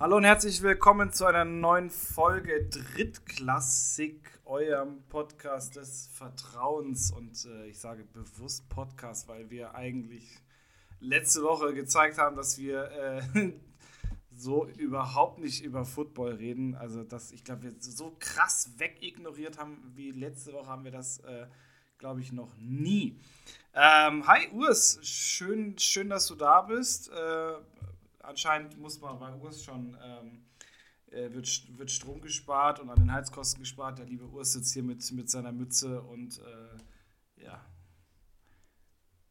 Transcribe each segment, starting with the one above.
Hallo und herzlich willkommen zu einer neuen Folge Drittklassik, eurem Podcast des Vertrauens. Und äh, ich sage bewusst Podcast, weil wir eigentlich letzte Woche gezeigt haben, dass wir äh, so überhaupt nicht über Football reden. Also, dass ich glaube, wir so krass wegignoriert haben wie letzte Woche haben wir das, äh, glaube ich, noch nie. Ähm, hi Urs, schön, schön, dass du da bist. Äh, anscheinend muss man bei Urs schon, ähm, äh, wird, wird Strom gespart und an den Heizkosten gespart. Der liebe Urs sitzt hier mit, mit seiner Mütze und äh, ja.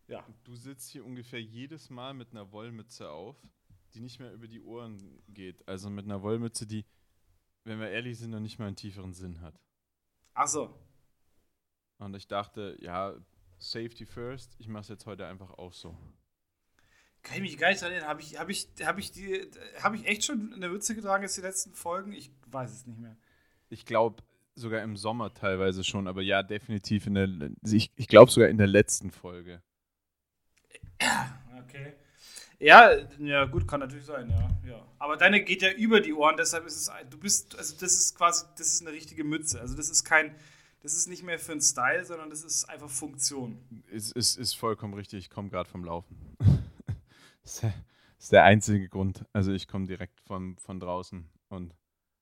Ja. Du sitzt hier ungefähr jedes Mal mit einer Wollmütze auf, die nicht mehr über die Ohren geht. Also mit einer Wollmütze, die, wenn wir ehrlich sind, noch nicht mal einen tieferen Sinn hat. Ach so. Und ich dachte, ja, Safety first, ich mache es jetzt heute einfach auch so. Kann ich mich gar nicht erinnern. Habe ich, hab ich, hab ich, hab ich echt schon eine Mütze getragen jetzt die letzten Folgen? Ich weiß es nicht mehr. Ich glaube sogar im Sommer teilweise schon, aber ja, definitiv in der, ich, ich glaube sogar in der letzten Folge. Okay. Ja, ja, gut, kann natürlich sein, ja, ja. Aber deine geht ja über die Ohren, deshalb ist es, du bist, also das ist quasi, das ist eine richtige Mütze. Also das ist kein, das ist nicht mehr für einen Style, sondern das ist einfach Funktion. Ist, ist, ist vollkommen richtig, ich komme gerade vom Laufen. das ist der einzige Grund. Also ich komme direkt von, von draußen und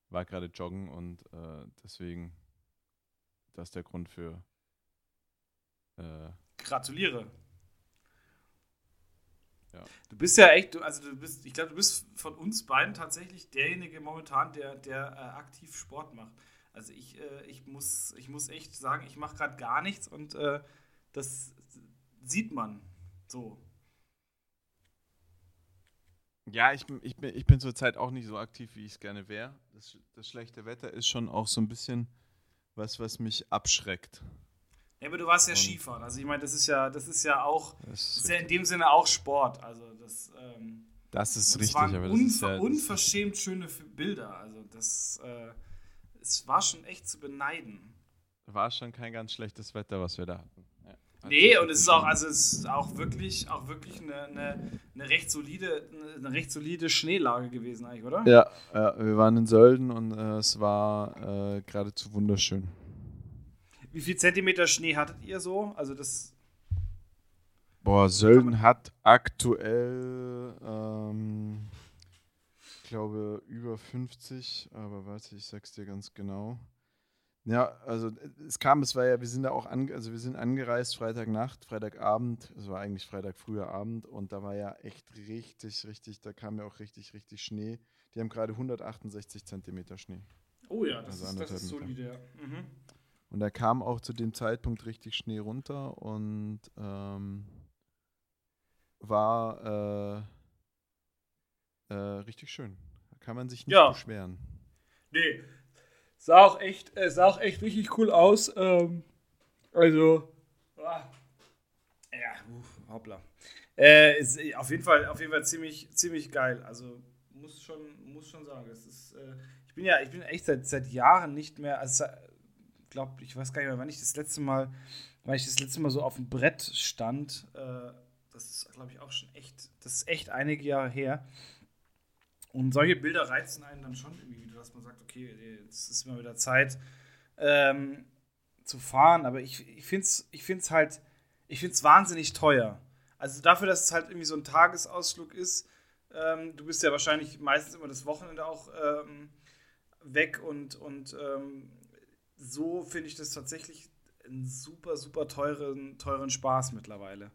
war gerade joggen und äh, deswegen, das ist der Grund für. Äh, Gratuliere. Ja. Du bist ja echt, also du bist, ich glaube, du bist von uns beiden tatsächlich derjenige momentan, der, der äh, aktiv Sport macht. Also ich, äh, ich, muss, ich muss echt sagen, ich mache gerade gar nichts und äh, das sieht man so. Ja, ich, ich bin, ich bin zurzeit auch nicht so aktiv, wie ich es gerne wäre. Das, das schlechte Wetter ist schon auch so ein bisschen was, was mich abschreckt. Ja, aber du warst ja und Skifahren. Also ich meine, das ist ja, das ist ja auch, das ist, ja in dem Sinne auch Sport. Also das, ähm, das ist richtig, aber das ist ja, unverschämt schöne Bilder. Also das, äh, es war schon echt zu beneiden. War schon kein ganz schlechtes Wetter, was wir da hatten. Nee, und es ist auch, also es ist auch wirklich, auch wirklich eine, eine, eine, recht solide, eine recht solide Schneelage gewesen eigentlich, oder? Ja, ja wir waren in Sölden und äh, es war äh, geradezu wunderschön. Wie viel Zentimeter Schnee hattet ihr so? Also das. Boah, Sölden hat aktuell, ähm, ich glaube, über 50, aber warte, ich sag's dir ganz genau. Ja, also es kam, es war ja, wir sind da auch an, also wir sind angereist Freitagnacht, Freitagabend, es war eigentlich Freitag früher Abend und da war ja echt richtig, richtig, da kam ja auch richtig, richtig Schnee. Die haben gerade 168 Zentimeter Schnee. Oh ja, das, also ist, das ist solide, ja. Mhm. Und da kam auch zu dem Zeitpunkt richtig Schnee runter und ähm, war äh, äh, richtig schön. Da kann man sich nicht ja. beschweren. Nee. Sah auch echt, äh, sah auch echt richtig cool aus. Ähm, also. Ah, ja, uff, hoppla. Äh, ist auf jeden Fall, auf jeden Fall ziemlich, ziemlich geil. Also muss schon, muss schon sagen, es ist. Äh, ich bin ja, ich bin echt seit, seit Jahren nicht mehr. Also, glaube, ich weiß gar nicht mehr, wann ich das letzte Mal, weil ich das letzte Mal so auf dem Brett stand. Äh, das ist, glaube ich, auch schon echt, das ist echt einige Jahre her. Und solche Bilder reizen einen dann schon irgendwie wieder, dass man sagt, okay, jetzt ist mal wieder Zeit ähm, zu fahren. Aber ich, ich finde es ich find's halt, ich finde es wahnsinnig teuer. Also dafür, dass es halt irgendwie so ein Tagesausflug ist, ähm, du bist ja wahrscheinlich meistens immer das Wochenende auch ähm, weg und, und ähm, so finde ich das tatsächlich einen super, super teuren, teuren Spaß mittlerweile.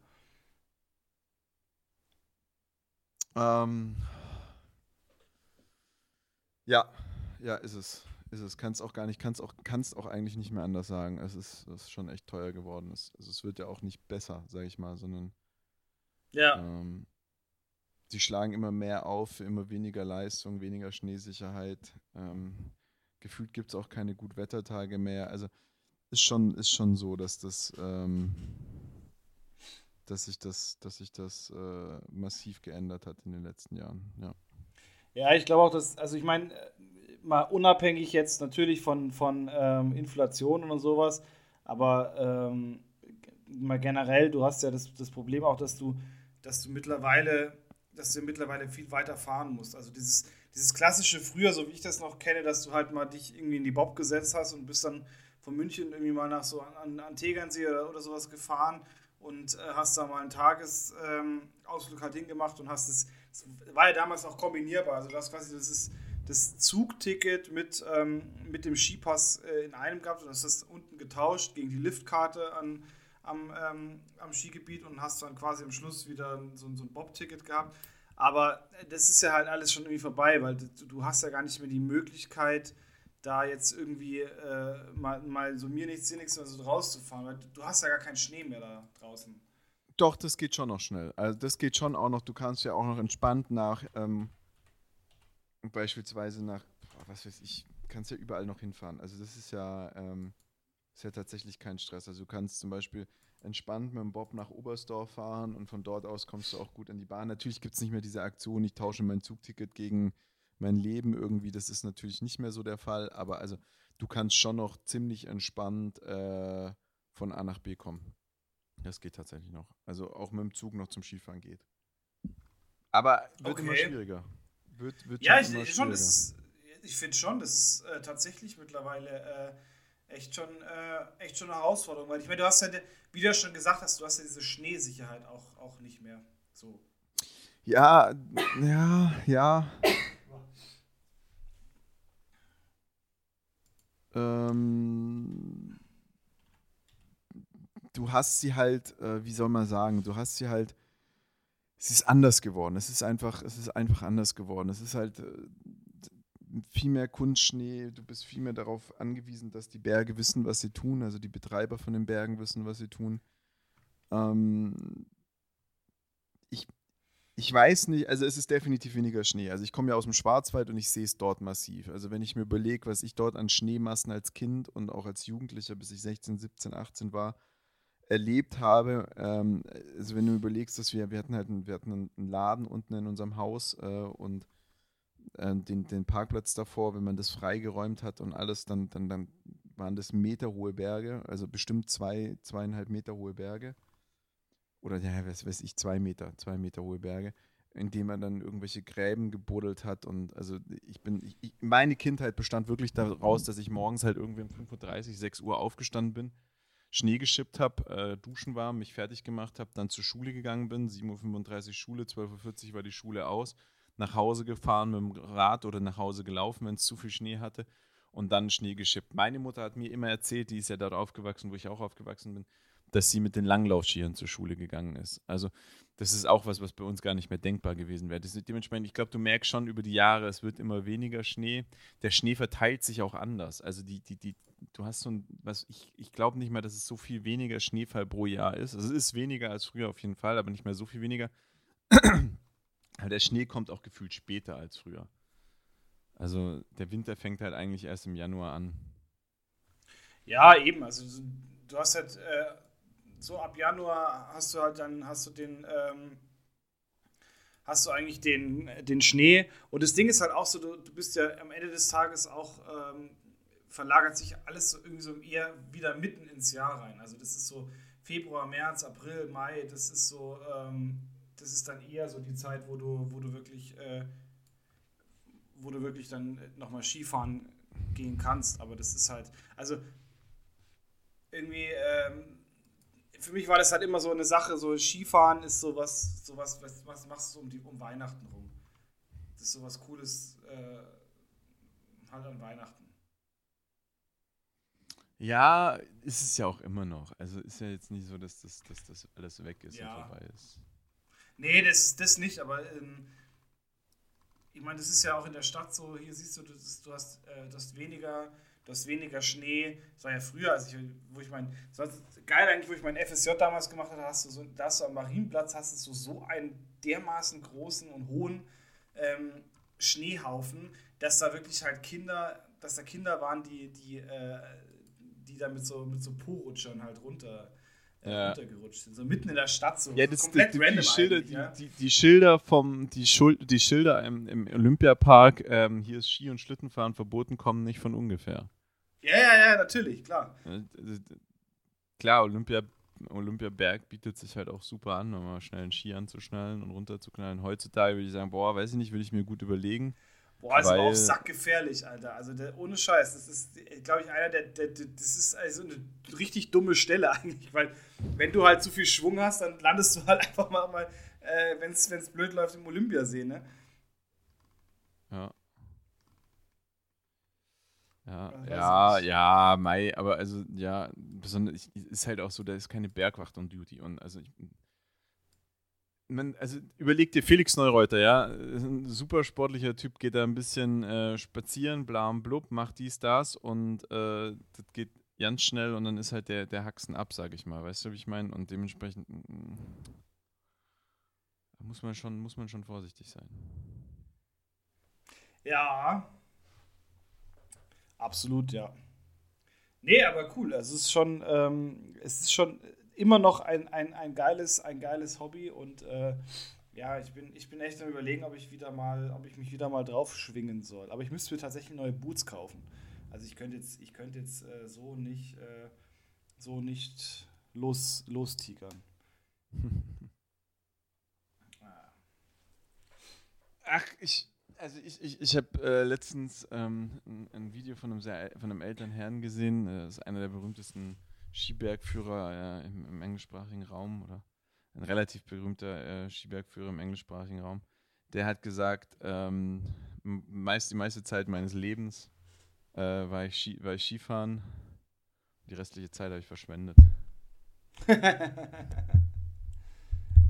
Ähm, ja, ja, ist es. Ist es. Kannst auch gar nicht, kannst auch, kannst auch eigentlich nicht mehr anders sagen. Es ist, es ist schon echt teuer geworden. Es, also es wird ja auch nicht besser, sage ich mal, sondern ja. Ähm, sie schlagen immer mehr auf, immer weniger Leistung, weniger Schneesicherheit. Ähm, gefühlt gibt es auch keine Gutwettertage mehr. Also ist schon, ist schon so, dass das, ähm, dass sich das, dass sich das äh, massiv geändert hat in den letzten Jahren. Ja, ja ich glaube auch, dass, also ich meine, mal unabhängig jetzt natürlich von, von ähm, Inflation und sowas, aber ähm, mal generell, du hast ja das, das Problem auch, dass du, dass du mittlerweile, dass du mittlerweile viel weiter fahren musst. Also dieses, dieses klassische früher, so wie ich das noch kenne, dass du halt mal dich irgendwie in die Bob gesetzt hast und bist dann von München irgendwie mal nach so an, an Tegernsee oder, oder sowas gefahren und äh, hast da mal einen Tagesausflug ähm, halt hingemacht und hast es, das war ja damals auch kombinierbar, also das quasi, das ist das Zugticket mit, ähm, mit dem Skipass äh, in einem gehabt und das unten getauscht gegen die Liftkarte an, am, ähm, am Skigebiet und hast dann quasi am Schluss wieder so, so ein Bob-Ticket gehabt. Aber das ist ja halt alles schon irgendwie vorbei, weil du, du hast ja gar nicht mehr die Möglichkeit, da jetzt irgendwie äh, mal, mal so mir nichts, dir nichts oder so rauszufahren, weil du hast ja gar keinen Schnee mehr da draußen. Doch, das geht schon noch schnell. Also das geht schon auch noch, du kannst ja auch noch entspannt nach, ähm, beispielsweise nach, was weiß ich, kannst ja überall noch hinfahren. Also das ist ja, ähm, ist ja tatsächlich kein Stress. Also du kannst zum Beispiel entspannt mit dem Bob nach Oberstdorf fahren und von dort aus kommst du auch gut an die Bahn. Natürlich gibt es nicht mehr diese Aktion, ich tausche mein Zugticket gegen mein Leben irgendwie. Das ist natürlich nicht mehr so der Fall, aber also du kannst schon noch ziemlich entspannt äh, von A nach B kommen. Das geht tatsächlich noch. Also auch mit dem Zug noch zum Skifahren geht. Aber wird okay. immer schwieriger. Wird, wird ja, ich, schon, ich finde schon, das ist äh, tatsächlich mittlerweile äh, echt, schon, äh, echt schon eine Herausforderung. Weil ich meine, du hast ja, wie du ja schon gesagt hast, du hast ja diese Schneesicherheit auch, auch nicht mehr. So. Ja, ja, ja. ähm, du hast sie halt, äh, wie soll man sagen, du hast sie halt es ist anders geworden. Es ist einfach, es ist einfach anders geworden. Es ist halt äh, viel mehr Kunstschnee. Du bist viel mehr darauf angewiesen, dass die Berge wissen, was sie tun. Also die Betreiber von den Bergen wissen, was sie tun. Ähm, ich, ich weiß nicht, also es ist definitiv weniger Schnee. Also ich komme ja aus dem Schwarzwald und ich sehe es dort massiv. Also wenn ich mir überlege, was ich dort an Schneemassen als Kind und auch als Jugendlicher, bis ich 16, 17, 18 war, erlebt habe, ähm, also wenn du überlegst, dass wir, wir hatten halt einen, wir hatten einen Laden unten in unserem Haus äh, und äh, den, den Parkplatz davor, wenn man das freigeräumt hat und alles, dann, dann, dann waren das meterhohe Berge, also bestimmt zwei, zweieinhalb Meter hohe Berge. Oder ja, was weiß ich, zwei Meter, zwei Meter hohe Berge, indem man dann irgendwelche Gräben gebuddelt hat. Und also ich bin, ich, meine Kindheit bestand wirklich daraus, dass ich morgens halt irgendwie um 5.30 Uhr, 6 Uhr aufgestanden bin Schnee geschippt habe, äh, duschen war, mich fertig gemacht habe, dann zur Schule gegangen bin, 7.35 Uhr Schule, 12.40 Uhr war die Schule aus, nach Hause gefahren mit dem Rad oder nach Hause gelaufen, wenn es zu viel Schnee hatte und dann Schnee geschippt. Meine Mutter hat mir immer erzählt, die ist ja dort aufgewachsen, wo ich auch aufgewachsen bin, dass sie mit den Langlaufskiern zur Schule gegangen ist. Also das ist auch was, was bei uns gar nicht mehr denkbar gewesen wäre. dementsprechend, ich glaube, du merkst schon über die Jahre, es wird immer weniger Schnee. Der Schnee verteilt sich auch anders. Also die, die, die, du hast so ein, was ich, ich glaube nicht mehr, dass es so viel weniger Schneefall pro Jahr ist. Also es ist weniger als früher auf jeden Fall, aber nicht mehr so viel weniger. aber der Schnee kommt auch gefühlt später als früher. Also der Winter fängt halt eigentlich erst im Januar an. Ja, eben. Also du hast halt äh, so ab Januar hast du halt dann hast du den ähm, hast du eigentlich den, den Schnee und das Ding ist halt auch so, du, du bist ja am Ende des Tages auch ähm, verlagert sich alles so irgendwie so eher wieder mitten ins Jahr rein. Also das ist so Februar, März, April, Mai, das ist so, ähm, das ist dann eher so die Zeit, wo du, wo du wirklich, äh, wo du wirklich dann nochmal Skifahren gehen kannst. Aber das ist halt, also irgendwie, ähm, für mich war das halt immer so eine Sache, so Skifahren ist sowas, sowas, was, was machst du um, die, um Weihnachten rum? Das ist sowas Cooles äh, halt an Weihnachten. Ja, ist es ja auch immer noch. Also ist ja jetzt nicht so, dass das, dass das alles weg ist ja. und vorbei ist. Nee, das, das nicht, aber ähm, ich meine, das ist ja auch in der Stadt so, hier siehst du, du, du, hast, äh, du hast weniger, du hast weniger Schnee. Das war ja früher, als ich, wo ich mein, geil eigentlich, wo ich mein FSJ damals gemacht habe, hast du so, da hast du am Marienplatz hast du so, einen dermaßen großen und hohen ähm, Schneehaufen, dass da wirklich halt Kinder, dass da Kinder waren, die, die äh, die da mit so, mit so Po-Rutschern halt runter, ja. runtergerutscht sind. So mitten in der Stadt, so, ja, das, komplett die, random die Schilder, die, ja? die, die, Schilder vom, die, Schuld, die Schilder im, im Olympiapark, ähm, hier ist Ski- und Schlittenfahren verboten, kommen nicht von ungefähr. Ja, ja, ja, natürlich, klar. Klar, Olympia, Olympiaberg bietet sich halt auch super an, um mal schnell einen Ski anzuschnallen und runterzuknallen. Heutzutage würde ich sagen, boah, weiß ich nicht, würde ich mir gut überlegen. Boah, ist aber auch sackgefährlich, Alter. Also der, ohne Scheiß, das ist, glaube ich, einer der, der, der, das ist also eine richtig dumme Stelle eigentlich, weil wenn du halt zu viel Schwung hast, dann landest du halt einfach mal, mal äh, wenn es blöd läuft, im Olympiasee, ne? Ja. Ja, ja, ja, Mai, aber also, ja, besonders, ist halt auch so, da ist keine Bergwacht und Duty und also ich, man, also überleg dir Felix Neureuter, ja, ein super sportlicher Typ, geht da ein bisschen äh, spazieren, bla und blub, macht dies, das und äh, das geht ganz schnell und dann ist halt der, der Haxen ab, sag ich mal, weißt du, wie ich meine? Und dementsprechend mm, mm, muss man schon, muss man schon vorsichtig sein. Ja, absolut, ja. Nee, aber cool. Also es ist schon, ähm, es ist schon immer noch ein, ein, ein, geiles, ein geiles Hobby und äh, ja, ich bin, ich bin echt am überlegen, ob ich wieder mal, ob ich mich wieder mal drauf schwingen soll. Aber ich müsste mir tatsächlich neue Boots kaufen. Also ich könnte jetzt, ich könnte jetzt äh, so nicht, äh, so nicht los, lostigern. Ach, ich, also ich, ich, ich habe äh, letztens ähm, ein, ein, Video von einem, sehr, von einem älteren Herrn gesehen. Äh, das ist einer der berühmtesten Skibergführer äh, im, im, englischsprachigen Raum oder ein relativ berühmter äh, Skibergführer im englischsprachigen Raum, der hat gesagt, ähm, meist, die meiste Zeit meines Lebens äh, war, ich Ski, war ich Skifahren. Die restliche Zeit habe ich verschwendet.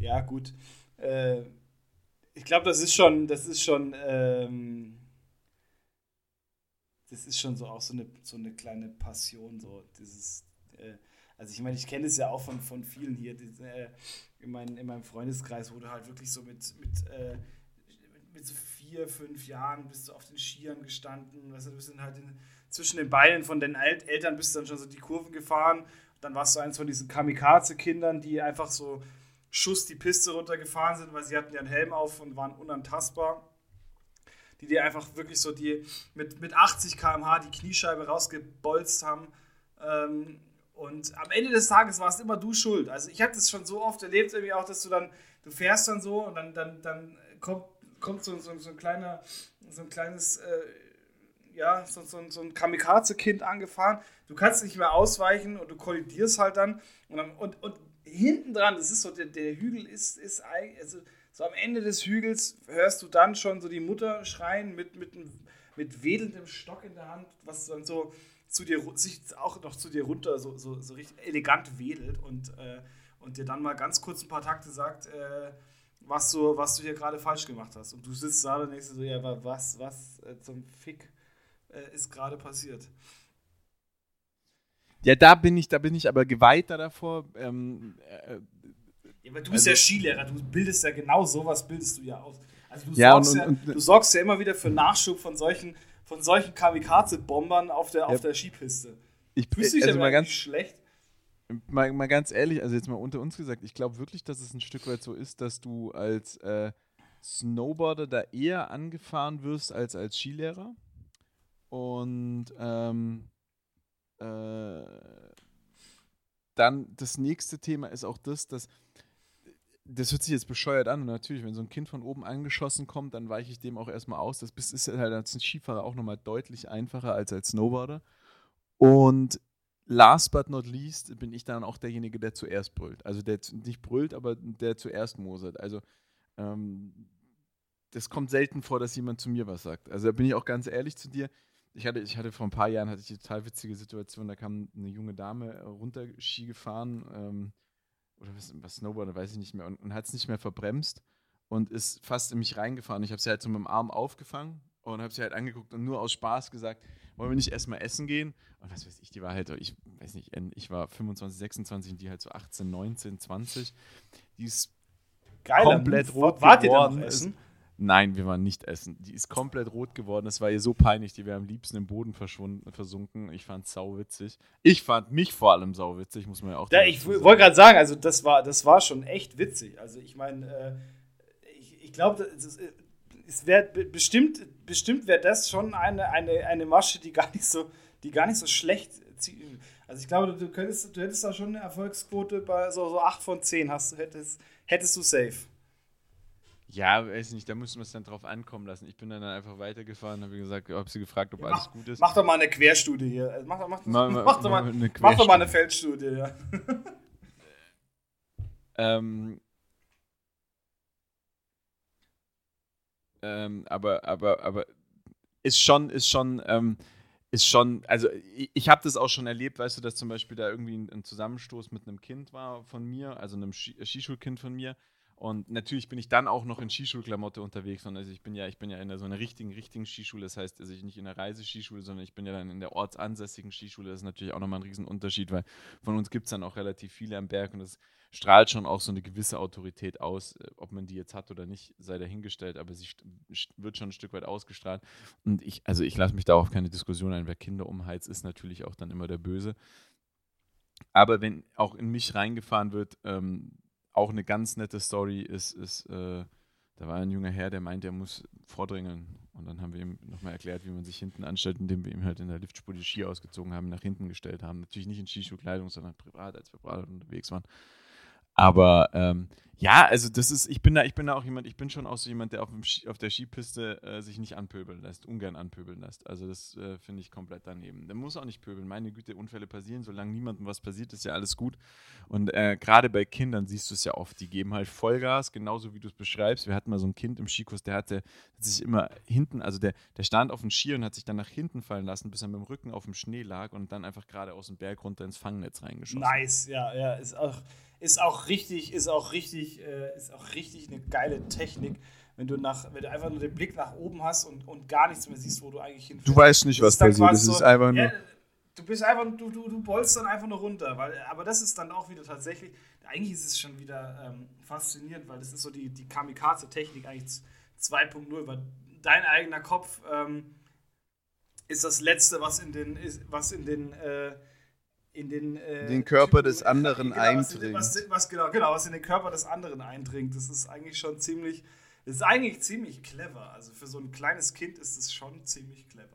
ja, gut. Äh, ich glaube, das ist schon, das ist schon, ähm, das ist schon so auch so eine, so eine kleine Passion, so dieses äh, also ich meine, ich kenne es ja auch von, von vielen hier die, äh, in, mein, in meinem Freundeskreis, wo du halt wirklich so mit, mit, äh, mit so vier, fünf Jahren bist du auf den Skiern gestanden, weißt du, du bist dann halt in, zwischen den Beinen von den El Eltern bist du dann schon so die Kurven gefahren. Dann warst du eins von diesen Kamikaze-Kindern, die einfach so Schuss die Piste runtergefahren sind, weil sie hatten ja einen Helm auf und waren unantastbar. Die dir einfach wirklich so die mit, mit 80 km/h die Kniescheibe rausgebolzt haben. Ähm, und am Ende des Tages warst immer du schuld. Also ich habe das schon so oft erlebt, irgendwie auch, dass du dann, du fährst dann so und dann, dann, dann kommt, kommt so, so, so ein kleiner, so ein kleines, äh, ja, so, so, so ein Kamikaze-Kind angefahren. Du kannst nicht mehr ausweichen und du kollidierst halt dann. Und, dann, und, und hinten dran, das ist so, der, der Hügel ist, ist also so am Ende des Hügels hörst du dann schon so die Mutter schreien mit, mit, mit wedelndem Stock in der Hand, was dann so zu dir, sich auch noch zu dir runter so, so, so richtig elegant wedelt und, äh, und dir dann mal ganz kurz ein paar Takte sagt, äh, was, du, was du hier gerade falsch gemacht hast. Und du sitzt da und denkst so, ja, aber was, was äh, zum Fick äh, ist gerade passiert? Ja, da bin ich, da bin ich aber geweihter davor. Ähm, äh, ja, aber du bist also, ja Skilehrer, du bildest ja genau sowas, bildest du ja aus. Also du, ja, sorgst, und, ja, und, du sorgst ja immer wieder für Nachschub von solchen von solchen Kamikaze-Bombern auf der, ja. auf der Skipiste. Ich fühle dich also mal ganz schlecht. Mal, mal ganz ehrlich, also jetzt mal unter uns gesagt, ich glaube wirklich, dass es ein Stück weit so ist, dass du als äh, Snowboarder da eher angefahren wirst als als Skilehrer. Und ähm, äh, dann das nächste Thema ist auch das, dass das hört sich jetzt bescheuert an. Und natürlich, wenn so ein Kind von oben angeschossen kommt, dann weiche ich dem auch erstmal aus. Das ist halt als Skifahrer auch nochmal deutlich einfacher als als Snowboarder. Und last but not least bin ich dann auch derjenige, der zuerst brüllt. Also der nicht brüllt, aber der zuerst mosert. Also ähm, das kommt selten vor, dass jemand zu mir was sagt. Also da bin ich auch ganz ehrlich zu dir. Ich hatte, ich hatte vor ein paar Jahren hatte ich eine total witzige Situation, da kam eine junge Dame runter Ski gefahren. Ähm, oder was, was Snowboarder, weiß ich nicht mehr, und, und hat es nicht mehr verbremst und ist fast in mich reingefahren. Ich habe sie halt so mit dem Arm aufgefangen und habe sie halt angeguckt und nur aus Spaß gesagt, wollen wir nicht erstmal essen gehen? Und was weiß ich, die war halt, ich weiß nicht, ich war 25, 26 und die halt so 18, 19, 20. Die ist Geil, komplett rot wart geworden. Ihr da noch essen? Nein, wir waren nicht essen. Die ist komplett rot geworden. Das war ihr so peinlich. Die wäre am liebsten im Boden verschwunden, versunken. Ich fand es sauwitzig. Ich fand mich vor allem sauwitzig, muss man ja auch ja, Ich wollte gerade sagen, also das war, das war schon echt witzig. Also ich meine, äh, ich, ich glaube, es wäre bestimmt, bestimmt wäre das schon eine, eine, eine Masche, die gar nicht so, die gar nicht so schlecht also ich glaube, du, könntest, du hättest da schon eine Erfolgsquote bei so, so 8 von 10 hast, hättest, hättest du safe. Ja, weiß nicht, da müssen wir es dann drauf ankommen lassen. Ich bin dann einfach weitergefahren, habe gesagt, habe sie gefragt, ob ja, alles mach, gut ist. Mach doch mal eine Querstudie hier. Also mach, mach, mach, mach, doch mal, eine mach doch mal eine Feldstudie, ja. ähm, ähm, aber, aber, aber ist schon, ist schon, ähm, ist schon, also ich, ich habe das auch schon erlebt, weißt du, dass zum Beispiel da irgendwie ein, ein Zusammenstoß mit einem Kind war von mir, also einem Skischulkind von mir und natürlich bin ich dann auch noch in Skischulklamotte unterwegs. Und also ich bin ja, ich bin ja in so einer richtigen, richtigen Skischule. Das heißt, also ich nicht in der Reiseskischule, sondern ich bin ja dann in der ortsansässigen Skischule. Das ist natürlich auch nochmal ein Riesenunterschied, weil von uns gibt es dann auch relativ viele am Berg und das strahlt schon auch so eine gewisse Autorität aus. Äh, ob man die jetzt hat oder nicht, sei dahingestellt, aber sie wird schon ein Stück weit ausgestrahlt. Und ich, also ich lasse mich da auf keine Diskussion ein. Wer Kinder umheizt, ist natürlich auch dann immer der Böse. Aber wenn auch in mich reingefahren wird, ähm, auch eine ganz nette Story ist, ist äh, da war ein junger Herr, der meint, er muss vordringen. Und dann haben wir ihm nochmal erklärt, wie man sich hinten anstellt, indem wir ihm halt in der Liftspur die Ski ausgezogen haben, nach hinten gestellt haben. Natürlich nicht in Skischuhkleidung, sondern privat, als wir privat unterwegs waren. Aber ähm, ja, also das ist, ich bin da, ich bin da auch jemand, ich bin schon auch so jemand, der auf, dem auf der Skipiste äh, sich nicht anpöbeln lässt, ungern anpöbeln lässt. Also das äh, finde ich komplett daneben. Der muss auch nicht pöbeln. Meine Güte, Unfälle passieren, solange niemandem was passiert, ist ja alles gut. Und äh, gerade bei Kindern siehst du es ja oft, die geben halt Vollgas, genauso wie du es beschreibst. Wir hatten mal so ein Kind im Skikurs, der hatte hat sich immer hinten, also der, der stand auf dem Ski und hat sich dann nach hinten fallen lassen, bis er mit dem Rücken auf dem Schnee lag und dann einfach gerade aus dem Berg runter ins Fangnetz reingeschossen. Nice, ja, ja, ist auch ist auch richtig, ist auch richtig, äh, ist auch richtig eine geile Technik, wenn du nach, wenn du einfach nur den Blick nach oben hast und, und gar nichts mehr siehst, wo du eigentlich hinfährst. Du weißt nicht, was passiert. Das ist so, einfach nur. Ja, du bist einfach, du, du, du bolst dann einfach nur runter, weil, aber das ist dann auch wieder tatsächlich, eigentlich ist es schon wieder ähm, faszinierend, weil das ist so die, die Kamikaze-Technik eigentlich 2.0, weil dein eigener Kopf ähm, ist das Letzte, was in den, ist, was in den äh, in den, äh, den Körper Typen, des anderen genau, eindringt. Was, was, was, genau, genau, was in den Körper des anderen eindringt. Das ist eigentlich schon ziemlich, das ist eigentlich ziemlich clever. Also für so ein kleines Kind ist es schon ziemlich clever.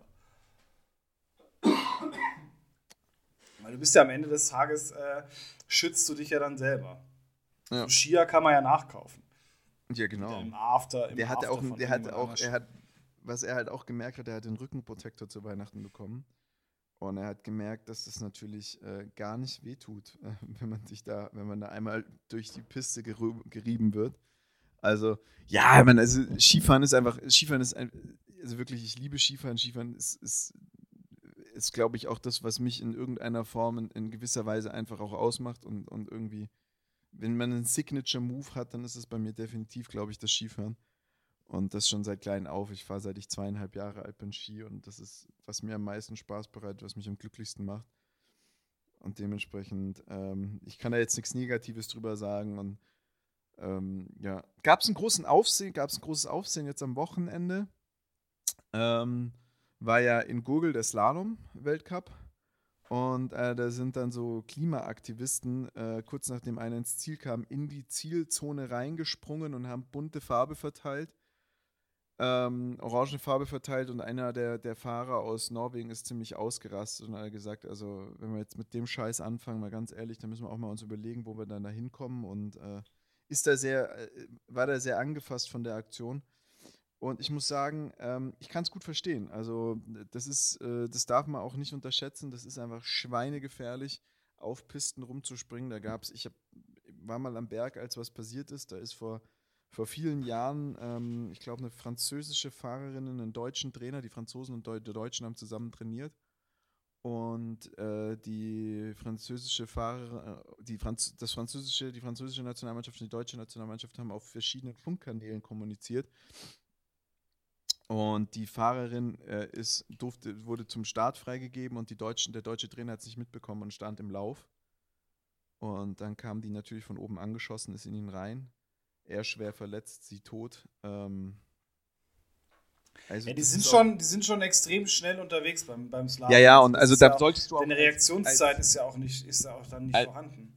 Weil du bist ja am Ende des Tages, äh, schützt du dich ja dann selber. Ja. So Skier kann man ja nachkaufen. Ja, genau. Im After, im der hatte auch, der hatte auch, er hat, was er halt auch gemerkt hat, er hat den Rückenprotektor zu Weihnachten bekommen. Und er hat gemerkt, dass das natürlich äh, gar nicht wehtut, äh, wenn man sich da, wenn man da einmal durch die Piste gerieben wird. Also, ja, man, also Skifahren ist einfach, Skifahren ist ein, also wirklich, ich liebe Skifahren. Skifahren ist, ist, ist glaube ich, auch das, was mich in irgendeiner Form in, in, gewisser Weise einfach auch ausmacht und, und irgendwie, wenn man einen Signature-Move hat, dann ist es bei mir definitiv, glaube ich, das Skifahren. Und das schon seit klein auf. Ich fahre seit ich zweieinhalb Jahre alt bin Ski und das ist, was mir am meisten Spaß bereitet, was mich am glücklichsten macht. Und dementsprechend, ähm, ich kann da jetzt nichts Negatives drüber sagen. Und ähm, ja, gab es einen großen Aufsehen, gab es ein großes Aufsehen jetzt am Wochenende. Ähm, war ja in Google der Slalom-Weltcup. Und äh, da sind dann so Klimaaktivisten äh, kurz nachdem einer ins Ziel kam, in die Zielzone reingesprungen und haben bunte Farbe verteilt ähm, orange Farbe verteilt und einer der, der Fahrer aus Norwegen ist ziemlich ausgerastet und hat gesagt, also wenn wir jetzt mit dem Scheiß anfangen, mal ganz ehrlich, dann müssen wir auch mal uns überlegen, wo wir dann da hinkommen und äh, ist da sehr, äh, war da sehr angefasst von der Aktion. Und ich muss sagen, ähm, ich kann es gut verstehen. Also das ist, äh, das darf man auch nicht unterschätzen. Das ist einfach schweinegefährlich, auf Pisten rumzuspringen. Da gab es, ich hab, war mal am Berg, als was passiert ist. Da ist vor vor vielen Jahren, ähm, ich glaube, eine französische Fahrerin, einen deutschen Trainer, die Franzosen und Deu die Deutschen haben zusammen trainiert. Und äh, die französische Fahrer, äh, die Franz das französische, die französische Nationalmannschaft und die deutsche Nationalmannschaft haben auf verschiedenen Funkkanälen kommuniziert. Und die Fahrerin äh, ist, durfte, wurde zum Start freigegeben und die Deutschen, der deutsche Trainer hat es nicht mitbekommen und stand im Lauf. Und dann kam die natürlich von oben angeschossen, ist in ihn rein er schwer verletzt, sie tot. Ähm, also ja, die sind, schon, die sind schon extrem schnell unterwegs beim, beim Slalom. Ja, ja, und also da ja solltest du auch. Deine Reaktionszeit als, ist ja auch nicht, ist ja auch dann nicht als, vorhanden.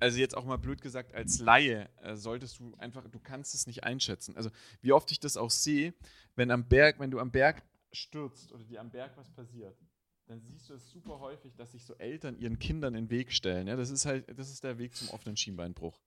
Also jetzt auch mal blöd gesagt, als Laie äh, solltest du einfach, du kannst es nicht einschätzen. Also wie oft ich das auch sehe, wenn am Berg, wenn du am Berg stürzt oder dir am Berg was passiert, dann siehst du es super häufig, dass sich so Eltern ihren Kindern in den Weg stellen. Ja, das ist halt, das ist der Weg zum offenen Schienbeinbruch.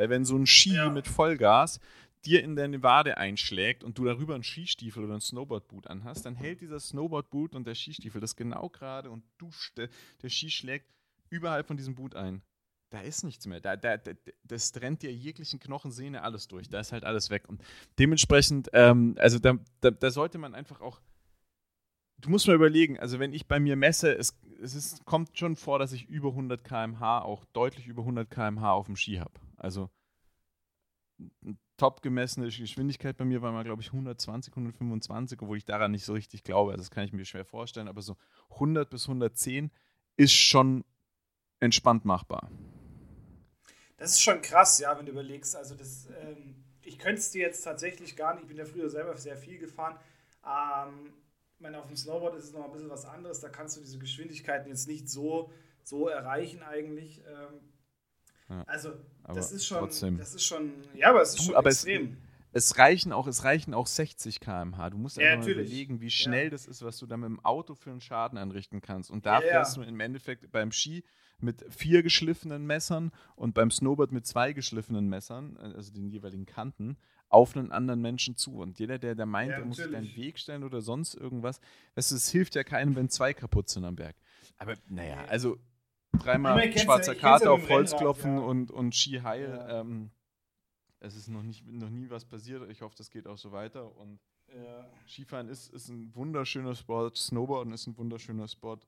Weil wenn so ein Ski Ja. mit Vollgas dir in deine Wade einschlägt und du darüber einen Skistiefel oder ein Snowboardboot anhast, dann hält dieser Snowboardboot und der Skistiefel das genau gerade und du, der Ski schlägt überhalb von diesem Boot ein. Da ist nichts mehr. Da, da, da, das trennt dir jeglichen Knochen, Sehne, alles durch. Da ist halt alles weg. Und dementsprechend, ähm, also da, da, da sollte man einfach auch du musst mal überlegen, also wenn ich bei mir messe, es, es ist, kommt schon vor, dass ich über 100 km/h, auch deutlich über 100 km/h auf dem Ski habe. Also top gemessene Geschwindigkeit bei mir war mal, glaube ich, 120, 125, obwohl ich daran nicht so richtig glaube. Also das kann ich mir schwer vorstellen, aber so 100 bis 110 ist schon entspannt machbar. Das ist schon krass, ja, wenn du überlegst. Also das, ähm, ich könnte es dir jetzt tatsächlich gar nicht. Ich bin ja früher selber sehr viel gefahren. Ähm, ich meine, auf dem Snowboard ist es noch ein bisschen was anderes. Da kannst du diese Geschwindigkeiten jetzt nicht so, so erreichen eigentlich. Ähm, Ja, also aber das ist schon, trotzdem. das ist schon, ja, aber es ist Du, schon aber es- extrem. Es reichen auch, es reichen auch 60 km/h. Du musst Ja, einfach überlegen, wie schnell Ja. das ist, was du da mit dem Auto für einen Schaden anrichten kannst. Und da Ja, fährst du im Endeffekt beim Ski mit vier geschliffenen Messern und beim Snowboard mit zwei geschliffenen Messern, äh, also den jeweiligen Kanten, auf einen anderen Menschen zu. Und jeder, der da meint, Ja, er muss sich einen Weg stellen oder sonst irgendwas, weißt du, es hilft ja keinem, wenn zwei kaputt sind am Berg. Aber naja, also dreimal Ich ich schwarzer ich ja auf Holz klopfen ja. und, und Ski heil. Ja. Ähm, es ist noch, nicht, noch nie was passiert. Ich hoffe, das geht auch so weiter. Und Ja. Skifahren ist, ist ein wunderschöner Sport. Snowboarden ist ein wunderschöner Sport.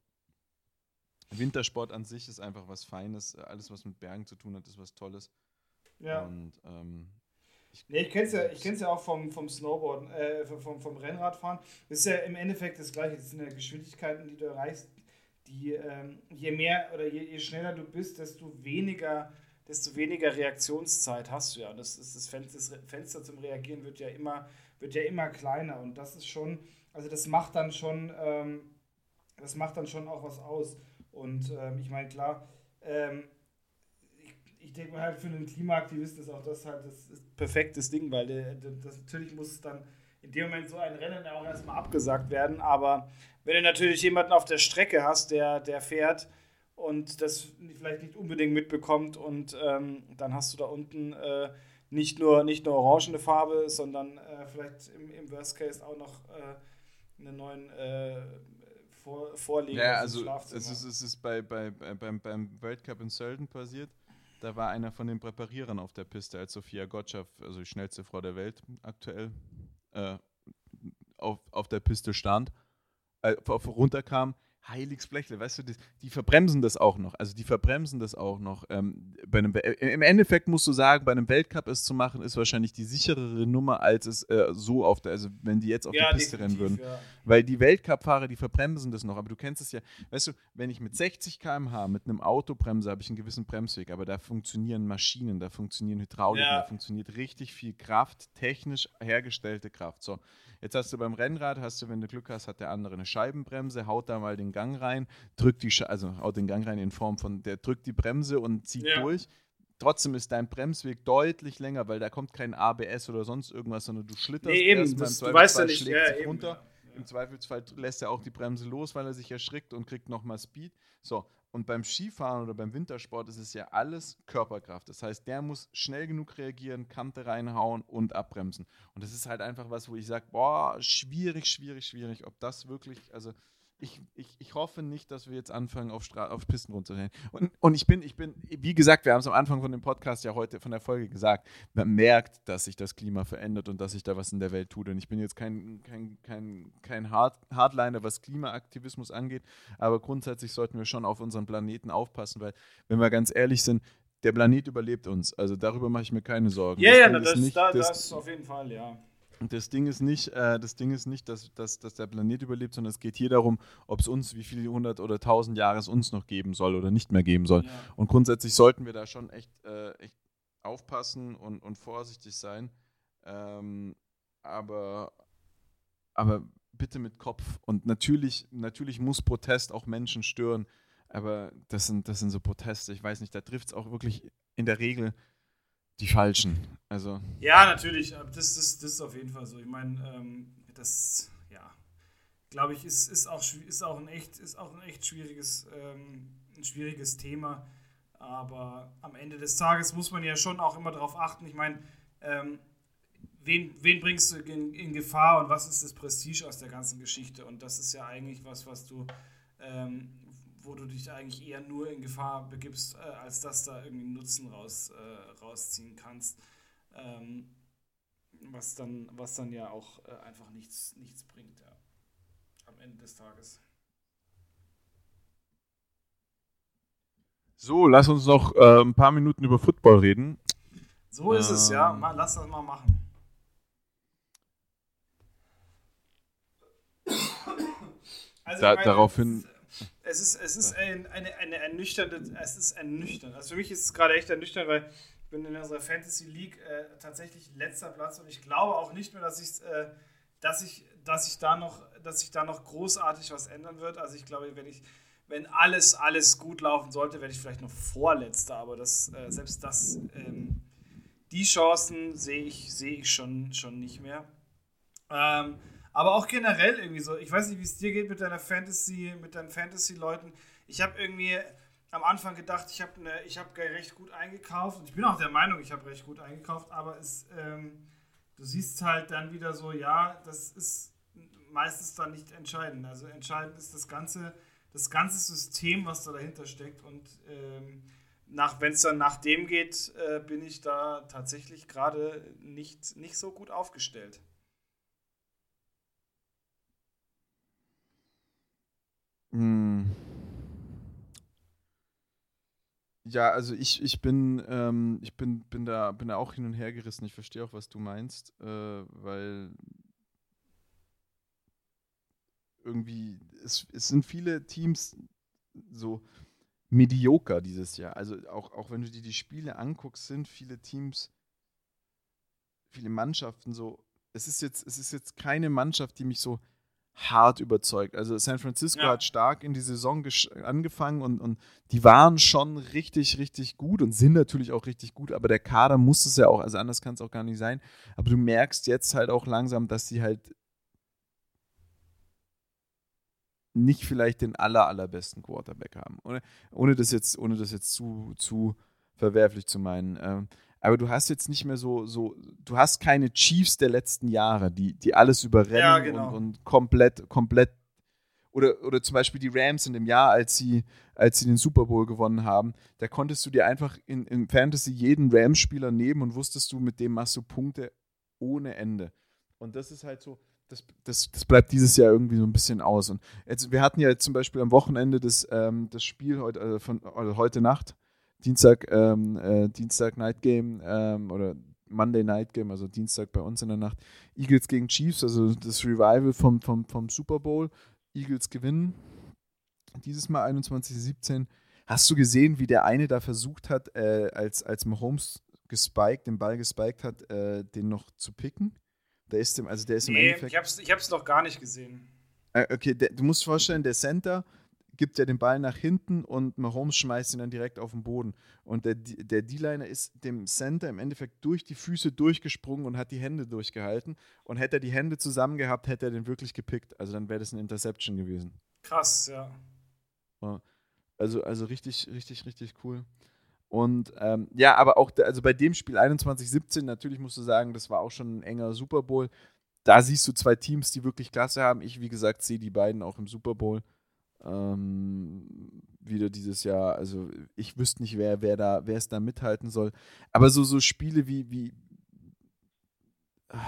Wintersport an sich ist einfach was Feines. Alles, was mit Bergen zu tun hat, ist was Tolles. ja. Und ähm, Nee, ich kenn's ja, ich kenn's ja auch vom, vom Snowboarden, äh, vom, vom Rennradfahren. Das ist ja im Endeffekt das Gleiche. Das sind ja Geschwindigkeiten, die du erreichst, die ähm, je mehr oder je, je schneller du bist, desto weniger, desto weniger Reaktionszeit hast du ja. Und das ist das Fenster, das Fenster zum Reagieren wird ja immer, wird ja immer kleiner. Und das ist schon, also das macht dann schon, ähm, das macht dann schon auch was aus. Und ähm, ich meine, klar, ähm, ich, ich denke mal halt für einen Klimaaktivisten ist auch das halt das perfektes Ding, weil der, der, das natürlich muss dann in dem Moment so ein Rennen auch erstmal abgesagt werden. Aber wenn du natürlich jemanden auf der Strecke hast, der, der fährt und das vielleicht nicht unbedingt mitbekommt und ähm, dann hast du da unten äh, nicht, nur, nicht nur orangene Farbe, sondern äh, vielleicht im, im Worst Case auch noch äh, einen neuen äh, Vor Vorleger ja, also Schlafzimmer. es ist, es ist bei, bei, bei, beim, beim Weltcup in Sölden passiert. Da war einer von den Präparierern auf der Piste, als Sophia Gottschalk, also die schnellste Frau der Welt aktuell, äh, auf, auf der Piste stand, äh, auf, runterkam. Heiliges Blechle, weißt du, die, die verbremsen das auch noch. Also die verbremsen das auch noch. Ähm, bei einem, äh, Im Endeffekt musst du sagen, bei einem Weltcup es zu machen, ist wahrscheinlich die sicherere Nummer, als es äh, so auf der, also wenn die jetzt auf ja, der Piste rennen würden. Ja. Weil die Weltcup-Fahrer, die verbremsen das noch. Aber du kennst es ja, weißt du, wenn ich mit 60 km/h mit einem Auto bremse, habe ich einen gewissen Bremsweg. Aber da funktionieren Maschinen, da funktionieren Hydrauliken, Ja. da funktioniert richtig viel Kraft, technisch hergestellte Kraft. So, jetzt hast du beim Rennrad, hast du, wenn du Glück hast, hat der andere eine Scheibenbremse, haut da mal den Gang rein, drückt die, Sche also haut den Gang rein in Form von, der drückt die Bremse und zieht Ja. durch. Trotzdem ist dein Bremsweg deutlich länger, weil da kommt kein ABS oder sonst irgendwas, sondern du schlitterst Nee, eben, erstmal, das, du weißt ja Zweifelsfall nicht. schlägt Ja, sich runter. ja. Im Zweifelsfall lässt er auch die Bremse los, weil er sich erschrickt und kriegt nochmal Speed. So, und beim Skifahren oder beim Wintersport ist es ja alles Körperkraft. Das heißt, der muss schnell genug reagieren, Kante reinhauen und abbremsen. Und das ist halt einfach was, wo ich sage, boah, schwierig, schwierig, schwierig, ob das wirklich, also ich, ich, ich hoffe nicht, dass wir jetzt anfangen, auf, Stra auf Pisten runterzurennen. Und, und ich bin, ich bin, wie gesagt, wir haben es am Anfang von dem Podcast ja heute von der Folge gesagt, man merkt, dass sich das Klima verändert und dass sich da was in der Welt tut. Und ich bin jetzt kein, kein, kein, kein Hard Hardliner, was Klimaaktivismus angeht, aber grundsätzlich sollten wir schon auf unseren Planeten aufpassen, weil, wenn wir ganz ehrlich sind, der Planet überlebt uns. Also darüber mache ich mir keine Sorgen. Ja, ja, Ding na, ist das, nicht- da, das- das auf jeden Fall, ja. Und das Ding ist nicht, äh, das Ding ist nicht, dass, dass, dass der Planet überlebt, sondern es geht hier darum, ob es uns, wie viele hundert oder tausend Jahre es uns noch geben soll oder nicht mehr geben soll. ja. Und grundsätzlich sollten wir da schon echt, äh, echt aufpassen und, und vorsichtig sein. Ähm, aber, aber bitte mit Kopf. Und natürlich, natürlich muss Protest auch Menschen stören. Aber das sind, das sind so Proteste, ich weiß nicht, da trifft es auch wirklich in der Regel die Falschen. Also. Ja, natürlich. Das, das, das ist auf jeden Fall so. Ich meine, ähm, das, ja, glaube ich, ist, ist, auch, ist, auch ein echt, ist auch ein echt schwieriges, ähm, ein schwieriges Thema. Aber am Ende des Tages muss man ja schon auch immer darauf achten. Ich meine, ähm, wen, wen bringst du in, in, Gefahr und was ist das Prestige aus der ganzen Geschichte? Und das ist ja eigentlich was, was du, ähm, wo du dich eigentlich eher nur in Gefahr begibst, äh, als dass da irgendwie Nutzen raus, äh, rausziehen kannst. Ähm, was, dann, was dann ja auch äh, einfach nichts, nichts bringt, ja. Am Ende des Tages. So, lass uns noch äh, ein paar Minuten über Football reden. So ist ähm, es, ja. Ähm. Mal, lass das mal machen. Also da, meine, daraufhin. Es ist, es ist ein, eine, eine ernüchternde, es ist ernüchternd. Also für mich ist es gerade echt ernüchternd, weil ich bin in unserer Fantasy League äh, tatsächlich letzter Platz und ich glaube auch nicht mehr, dass ich, äh, dass ich, dass ich da noch, dass sich da noch großartig was ändern wird. Also ich glaube, wenn ich, wenn alles, alles gut laufen sollte, werde ich vielleicht noch Vorletzter, aber das, äh, selbst das, ähm, die Chancen sehe ich, sehe ich schon, schon nicht mehr. Ähm, aber auch generell irgendwie so. Ich weiß nicht, wie es dir geht mit deiner Fantasy, mit deinen Fantasy-Leuten. Ich habe irgendwie am Anfang gedacht, ich habe ne, hab recht gut eingekauft. Und ich bin auch der Meinung, ich habe recht gut eingekauft, aber es, ähm, du siehst halt dann wieder so, ja, das ist meistens dann nicht entscheidend. Also entscheidend ist das ganze, das ganze System, was da dahinter steckt. Und ähm, wenn es dann nach dem geht, äh, bin ich da tatsächlich gerade nicht, nicht so gut aufgestellt. Hm. Ja, also ich, ich bin, ähm, ich bin, bin, da, bin da auch hin und her gerissen. Ich verstehe auch, was du meinst, äh, weil irgendwie, es, es sind viele Teams so medioker dieses Jahr. Also auch, auch wenn du dir die Spiele anguckst, sind viele Teams, viele Mannschaften so, es ist jetzt, es ist jetzt keine Mannschaft, die mich so hart überzeugt. Also San Francisco ja. hat stark in die Saison angefangen und, und die waren schon richtig, richtig gut und sind natürlich auch richtig gut, aber der Kader muss es ja auch, also anders kann es auch gar nicht sein. Aber du merkst jetzt halt auch langsam, dass sie halt nicht vielleicht den aller, allerbesten Quarterback haben. Ohne, ohne das jetzt, ohne das jetzt zu, zu verwerflich zu meinen. Ähm, aber du hast jetzt nicht mehr so, so, du hast keine Chiefs der letzten Jahre, die, die alles überrennen ja, genau. und, und, komplett, komplett oder, oder zum Beispiel die Rams in dem Jahr, als sie, als sie den Super Bowl gewonnen haben, da konntest du dir einfach in, in Fantasy jeden Rams-Spieler nehmen und wusstest du, mit dem machst du Punkte ohne Ende. Und das ist halt so, das, das, das bleibt dieses Jahr irgendwie so ein bisschen aus. Und jetzt, wir hatten ja zum Beispiel am Wochenende das, ähm, das Spiel heute, äh, von, also heute Nacht Dienstag, ähm, äh, Dienstag Night Game ähm, oder Monday Night Game, also Dienstag bei uns in der Nacht. Eagles gegen Chiefs, also das Revival vom, vom, vom Super Bowl. Eagles gewinnen. Dieses Mal 21-17. Hast du gesehen, wie der eine da versucht hat, äh, als, als Mahomes gespiked, den Ball gespiked hat, äh, den noch zu picken? Der ist dem, also der ist im nee, Endeffekt. Ich hab's, ich hab's noch gar nicht gesehen. Äh, okay, der, du musst vorstellen, der Center gibt ja den Ball nach hinten und Mahomes schmeißt ihn dann direkt auf den Boden. Und der, der D-Liner ist dem Center im Endeffekt durch die Füße durchgesprungen und hat die Hände durchgehalten. Und hätte er die Hände zusammen gehabt, hätte er den wirklich gepickt. Also dann wäre das eine Interception gewesen. Krass, ja. Also, also richtig, richtig, richtig cool. Und ähm, ja, aber auch also bei dem Spiel 21-17, natürlich musst du sagen, das war auch schon ein enger Super Bowl. Da siehst du zwei Teams, die wirklich Klasse haben. Ich, wie gesagt, sehe die beiden auch im Super Bowl ähm, wieder dieses Jahr. Also ich wüsste nicht, wer, wer da, wer es da mithalten soll. Aber so, so Spiele wie, wie äh,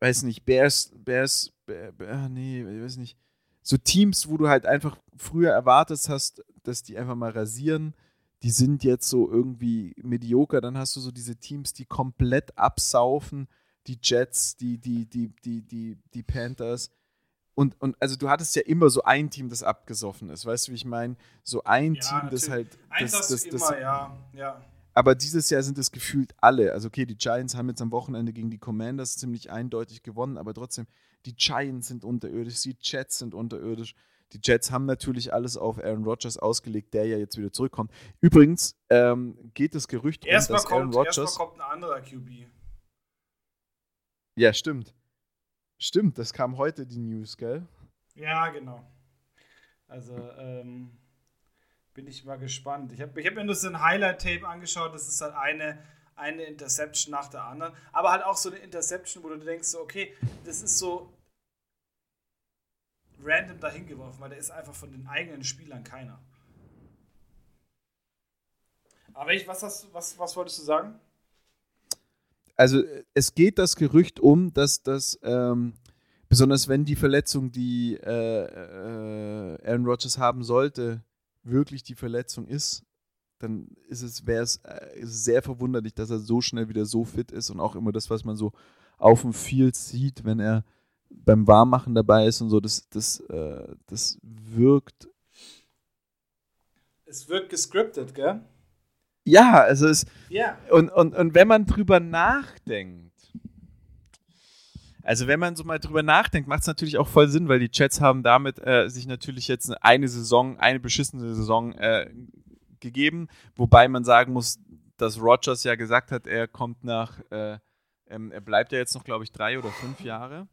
weiß nicht, Bears, Bears, Bear, Bear, nee, ich weiß nicht. So Teams, wo du halt einfach früher erwartet hast, dass die einfach mal rasieren, die sind jetzt so irgendwie medioker. Dann hast du so diese Teams, die komplett absaufen, die Jets, die, die, die, die, die, die Panthers und, und also du hattest ja immer so ein Team, das abgesoffen ist, weißt du, wie ich meine? So ein ja, Team, natürlich. das halt. Eins das, das, das, immer, ja, ja. Aber dieses Jahr sind es gefühlt alle. Also, okay, die Giants haben jetzt am Wochenende gegen die Commanders ziemlich eindeutig gewonnen, aber trotzdem, die Giants sind unterirdisch, die Jets sind unterirdisch. Die Jets haben natürlich alles auf Aaron Rodgers ausgelegt, der ja jetzt wieder zurückkommt. Übrigens ähm, geht das Gerücht erstmal um, dass kommt, Aaron Rodgers. Erstmal kommt ein anderer QB. Ja, stimmt. Stimmt, das kam heute die News, gell? Ja, genau. Also, ähm, bin ich mal gespannt. Ich habe ich hab mir nur so ein Highlight-Tape angeschaut. Das ist halt eine, eine Interception nach der anderen. Aber halt auch so eine Interception, wo du denkst, so, okay, das ist so random dahin geworfen, weil der ist einfach von den eigenen Spielern keiner. Aber ich, was, hast, was, was wolltest du sagen? Also es geht das Gerücht um, dass das, ähm, besonders wenn die Verletzung, die äh, äh, Aaron Rodgers haben sollte, wirklich die Verletzung ist, dann ist es, wäre es äh, sehr verwunderlich, dass er so schnell wieder so fit ist und auch immer das, was man so auf dem Field sieht, wenn er beim Warmmachen dabei ist und so, das, das, äh, das wirkt. Es wirkt gescriptet, gell? Ja, also es. Ja. Und, und, und wenn man drüber nachdenkt, also wenn man so mal drüber nachdenkt, macht es natürlich auch voll Sinn, weil die Jets haben damit äh, sich natürlich jetzt eine Saison, eine beschissene Saison äh, gegeben, wobei man sagen muss, dass Rogers ja gesagt hat, er kommt nach, äh, ähm, er bleibt ja jetzt noch, glaube ich, drei oder fünf Jahre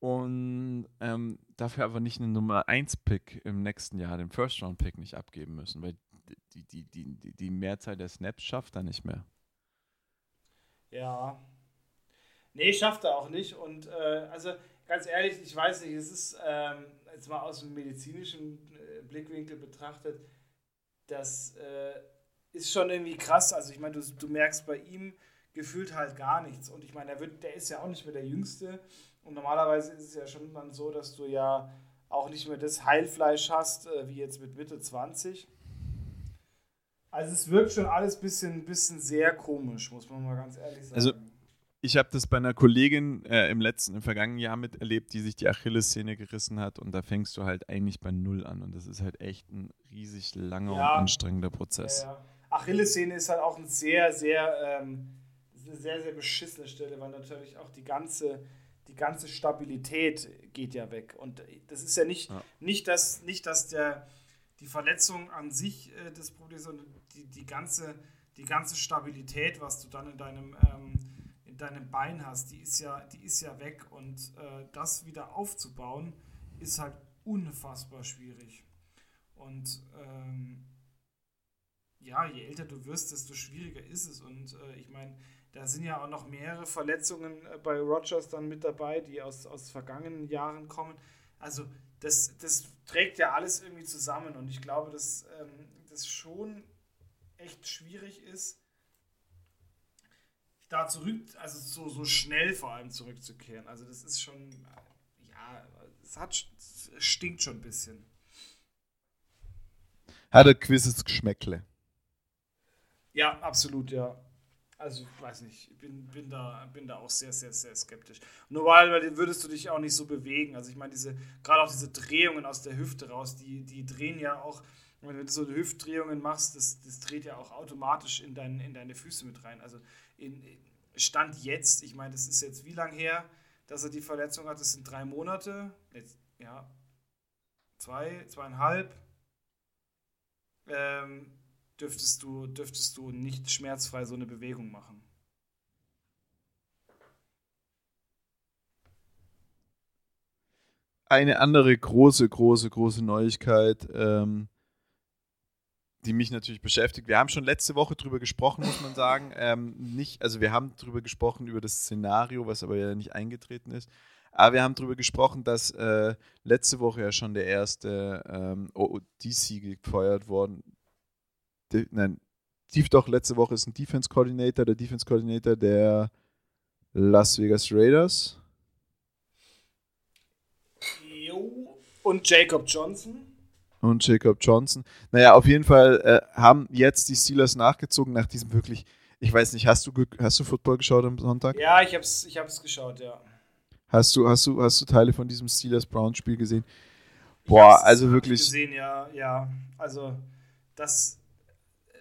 und ähm, dafür aber nicht einen Nummer 1 Pick im nächsten Jahr, den First Round Pick nicht abgeben müssen, weil die, die, die, die, Mehrzahl der Snaps schafft er nicht mehr. Ja, Nee, schafft er auch nicht. Und äh, also ganz ehrlich, ich weiß nicht, es ist ähm, jetzt mal aus dem medizinischen äh, Blickwinkel betrachtet, das äh, ist schon irgendwie krass. Also ich meine, du, du merkst bei ihm gefühlt halt gar nichts. Und ich meine, der, der ist ja auch nicht mehr der Jüngste. Und normalerweise ist es ja schon dann so, dass du ja auch nicht mehr das Heilfleisch hast, äh, wie jetzt mit Mitte 20. Also es wirkt schon alles ein bisschen, bisschen sehr komisch, muss man mal ganz ehrlich sagen. Also ich habe das bei einer Kollegin äh, im letzten, im vergangenen Jahr miterlebt, die sich die Achillessehne gerissen hat und da fängst du halt eigentlich bei Null an und das ist halt echt ein riesig langer ja. und anstrengender Prozess. Ja, ja. Achillessehne ist halt auch ein sehr, sehr, ähm, eine sehr, sehr beschissene Stelle, weil natürlich auch die ganze, die ganze Stabilität geht ja weg und das ist ja nicht, ja. nicht, dass, nicht, dass der, die Verletzung an sich äh, das Problem ist, sondern die, die, ganze, die ganze Stabilität, was du dann in deinem ähm, in deinem Bein hast, die ist ja, die ist ja weg und äh, das wieder aufzubauen, ist halt unfassbar schwierig. Und ähm, ja, je älter du wirst, desto schwieriger ist es. Und äh, ich meine, da sind ja auch noch mehrere Verletzungen äh, bei Rogers dann mit dabei, die aus, aus vergangenen Jahren kommen. Also das, das trägt ja alles irgendwie zusammen. Und ich glaube, dass ähm, das schon echt schwierig ist, da zurück, also so, so schnell vor allem zurückzukehren. Also das ist schon, ja, es hat, es stinkt schon ein bisschen. Hat ein gewisses Geschmäckle. Ja, absolut, ja. Also, ich weiß nicht, ich bin, bin, da, bin da auch sehr, sehr, sehr skeptisch. Nur weil, weil würdest du dich auch nicht so bewegen. Also, ich meine, diese, gerade auch diese Drehungen aus der Hüfte raus, die, die drehen ja auch, wenn du so Hüftdrehungen machst, das, das dreht ja auch automatisch in, dein, in deine Füße mit rein. Also, in, Stand jetzt, ich meine, das ist jetzt wie lange her, dass er die Verletzung hat? Das sind drei Monate. Jetzt, ja, zwei, zweieinhalb. Ähm, dürftest, du, dürftest du nicht schmerzfrei so eine Bewegung machen. Eine andere große, große, große Neuigkeit. Ähm, die mich natürlich beschäftigt. Wir haben schon letzte Woche drüber gesprochen, muss man sagen. Ähm, nicht, also wir haben drüber gesprochen über das Szenario, was aber ja nicht eingetreten ist. Aber wir haben darüber gesprochen, dass äh, letzte Woche ja schon der erste ähm, ODC gefeuert worden. De, nein, Tief doch, letzte Woche ist ein Defense Coordinator, der Defense Coordinator der Las Vegas Raiders. Jo. Und Jacob Johnson und Jacob Johnson. Naja, auf jeden Fall äh, haben jetzt die Steelers nachgezogen nach diesem wirklich, ich weiß nicht, hast du, hast du Football geschaut am Sonntag? Ja, ich hab's, ich hab's geschaut, ja. Hast du, hast du, hast du Teile von diesem Steelers-Browns-Spiel gesehen? Boah, also wirklich. gesehen, ja, ja. Also, das.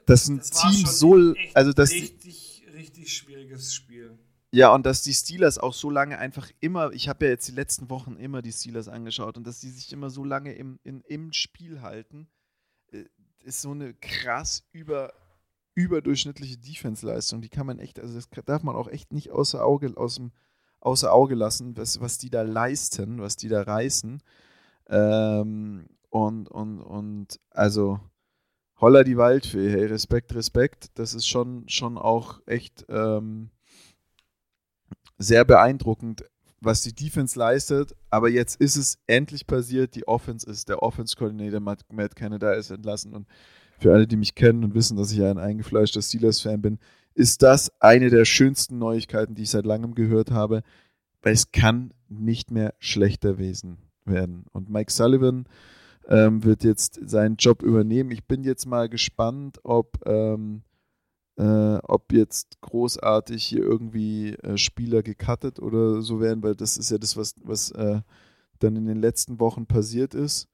Das ist ein das Team so. Also das richtig, richtig schwieriges Spiel. Ja, und dass die Steelers auch so lange einfach immer, ich habe ja jetzt die letzten Wochen immer die Steelers angeschaut und dass die sich immer so lange im, in, im Spiel halten, äh, ist so eine krass über, überdurchschnittliche Defense-Leistung. Die kann man echt, also das darf man auch echt nicht außer Auge, aus außer Auge lassen, was, was die da leisten, was die da reißen. Ähm, und, und, und also Holla die Waldfee, hey, Respekt, Respekt. Das ist schon, schon auch echt ähm, sehr beeindruckend, was die Defense leistet. Aber jetzt ist es endlich passiert. Die Offense ist, der Offense-Coordinator Matt, Matt Canada ist entlassen. Und für alle, die mich kennen und wissen, dass ich ein eingefleischter Steelers-Fan bin, ist das eine der schönsten Neuigkeiten, die ich seit langem gehört habe, weil es kann nicht mehr schlechter werden. Und Mike Sullivan ähm, wird jetzt seinen Job übernehmen. Ich bin jetzt mal gespannt, ob, ähm, äh, ob jetzt großartig hier irgendwie äh, Spieler gecuttet oder so werden, weil das ist ja das, was, was äh, dann in den letzten Wochen passiert ist.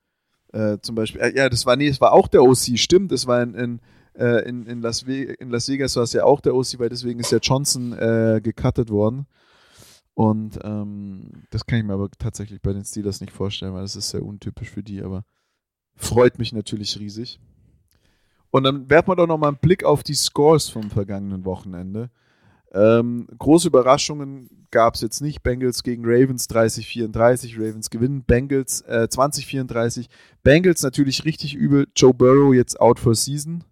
Äh, zum Beispiel, äh, ja, das war, nee, das war auch der OC, stimmt, das war in, in, äh, in, in, Las, Vegas, in Las Vegas war es ja auch der OC, weil deswegen ist ja Johnson äh, gecuttet worden. Und ähm, das kann ich mir aber tatsächlich bei den Steelers nicht vorstellen, weil das ist sehr untypisch für die, aber freut mich natürlich riesig. Und dann werfen wir doch nochmal einen Blick auf die Scores vom vergangenen Wochenende. Ähm, große Überraschungen gab es jetzt nicht. Bengals gegen Ravens 30-34. Ravens gewinnen. Bengals äh, 20-34. Bengals natürlich richtig übel. Joe Burrow jetzt out for season.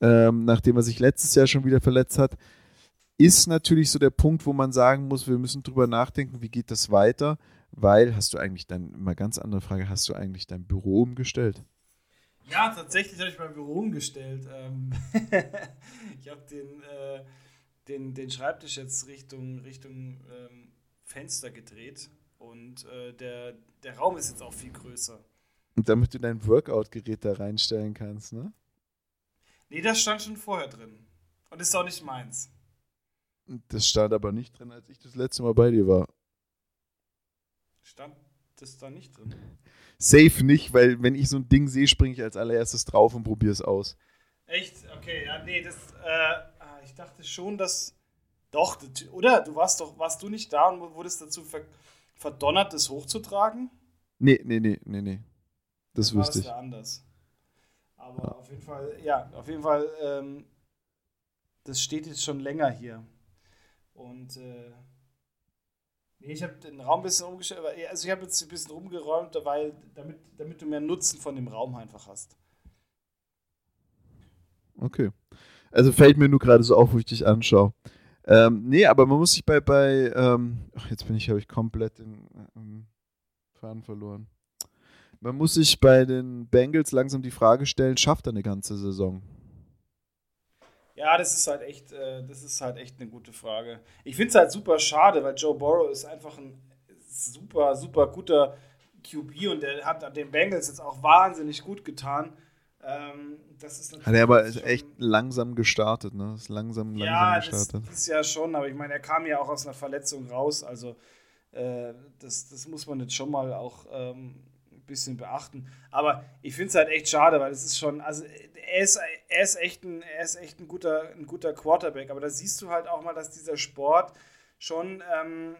Ähm, nachdem er sich letztes Jahr schon wieder verletzt hat ist natürlich so der Punkt, wo man sagen muss, wir müssen drüber nachdenken, wie geht das weiter, weil hast du eigentlich dein, mal ganz andere Frage, hast du eigentlich dein Büro umgestellt? Ja, tatsächlich habe ich mein Büro umgestellt. Ähm ich habe den, äh, den, den Schreibtisch jetzt Richtung, Richtung ähm, Fenster gedreht und äh, der, der Raum ist jetzt auch viel größer. Und damit du dein Workout-Gerät da reinstellen kannst, ne? Nee, das stand schon vorher drin. Und ist auch nicht meins. Das stand aber nicht drin, als ich das letzte Mal bei dir war. Stand das da nicht drin? Safe nicht, weil wenn ich so ein Ding sehe, springe ich als allererstes drauf und probiere es aus. Echt? Okay, ja, nee, das, äh, ah, ich dachte schon, dass, doch, oder? Du warst doch, warst du nicht da und wurdest dazu ver verdonnert, das hochzutragen? Nee, nee, nee, nee, nee. Das Dann wüsste ich. Ja anders. Aber ja. auf jeden Fall, ja, auf jeden Fall, ähm, das steht jetzt schon länger hier. Und äh, nee, ich habe den Raum ein bisschen umgestellt, also ich habe jetzt ein bisschen rumgeräumt, weil, damit, damit du mehr Nutzen von dem Raum einfach hast. Okay. Also fällt mir nur gerade so auf, wo ich dich anschaue. Ähm, nee, aber man muss sich bei, bei ähm, ach, jetzt bin ich, habe ich komplett den ähm, Faden verloren. Man muss sich bei den Bengals langsam die Frage stellen, schafft er eine ganze Saison? Ja, das ist halt echt, äh, das ist halt echt eine gute Frage. Ich finde es halt super schade, weil Joe Burrow ist einfach ein super, super guter QB und der hat den Bengals jetzt auch wahnsinnig gut getan. Ähm, das ist hat er aber echt langsam gestartet, ne? Ist langsam, langsam ja, gestartet. Das ist ja schon, aber ich meine, er kam ja auch aus einer Verletzung raus, also äh, das, das muss man jetzt schon mal auch ähm, bisschen beachten. Aber ich finde es halt echt schade, weil es ist schon, also er ist, er ist echt, ein, er ist echt ein, guter, ein guter Quarterback. Aber da siehst du halt auch mal, dass dieser Sport schon, ähm,